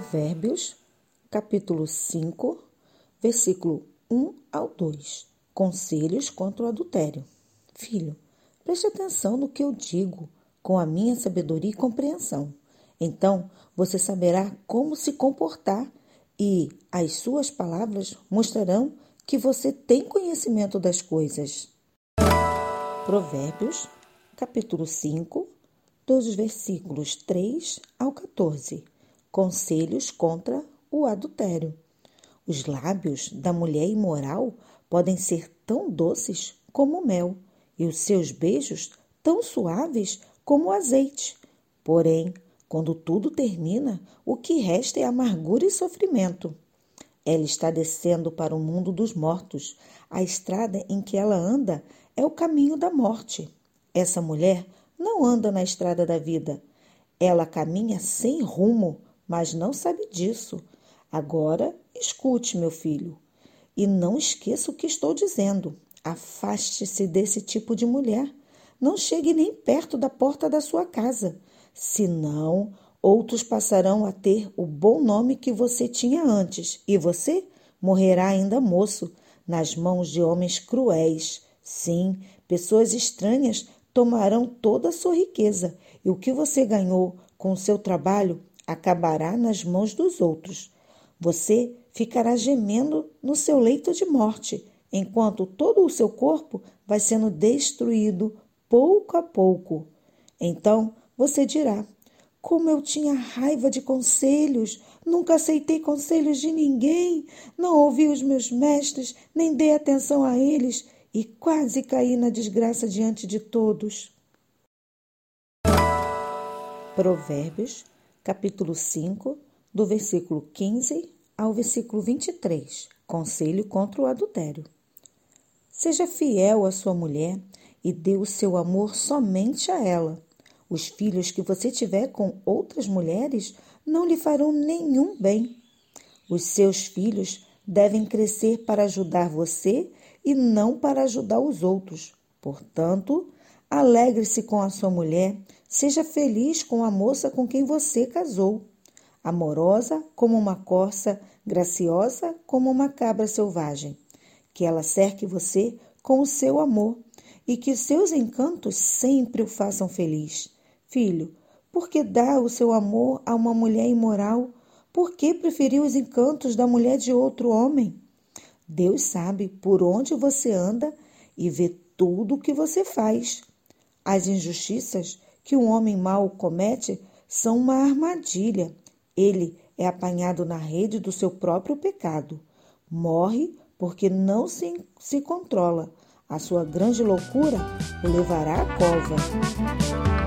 Provérbios, capítulo 5, versículo 1 ao 2. Conselhos contra o adultério. Filho, preste atenção no que eu digo com a minha sabedoria e compreensão. Então você saberá como se comportar e as suas palavras mostrarão que você tem conhecimento das coisas. Provérbios, capítulo 5, dos versículos 3 ao 14. Conselhos contra o adultério. Os lábios da mulher imoral podem ser tão doces como o mel, e os seus beijos tão suaves como o azeite. Porém, quando tudo termina, o que resta é amargura e sofrimento. Ela está descendo para o mundo dos mortos. A estrada em que ela anda é o caminho da morte. Essa mulher não anda na estrada da vida. Ela caminha sem rumo mas não sabe disso. Agora, escute, meu filho, e não esqueça o que estou dizendo. Afaste-se desse tipo de mulher. Não chegue nem perto da porta da sua casa, senão outros passarão a ter o bom nome que você tinha antes, e você morrerá ainda moço, nas mãos de homens cruéis. Sim, pessoas estranhas tomarão toda a sua riqueza, e o que você ganhou com o seu trabalho acabará nas mãos dos outros. Você ficará gemendo no seu leito de morte, enquanto todo o seu corpo vai sendo destruído pouco a pouco. Então você dirá: Como eu tinha raiva de conselhos, nunca aceitei conselhos de ninguém, não ouvi os meus mestres, nem dei atenção a eles e quase caí na desgraça diante de todos. Provérbios capítulo 5, do versículo 15 ao versículo 23. Conselho contra o adultério. Seja fiel à sua mulher e dê o seu amor somente a ela. Os filhos que você tiver com outras mulheres não lhe farão nenhum bem. Os seus filhos devem crescer para ajudar você e não para ajudar os outros. Portanto, alegre-se com a sua mulher Seja feliz com a moça com quem você casou, amorosa como uma corça, graciosa como uma cabra selvagem. Que ela cerque você com o seu amor e que seus encantos sempre o façam feliz. Filho, por que dá o seu amor a uma mulher imoral? Por que preferiu os encantos da mulher de outro homem? Deus sabe por onde você anda e vê tudo o que você faz. As injustiças que um homem mau comete são uma armadilha. Ele é apanhado na rede do seu próprio pecado. Morre porque não se, se controla. A sua grande loucura o levará à cova.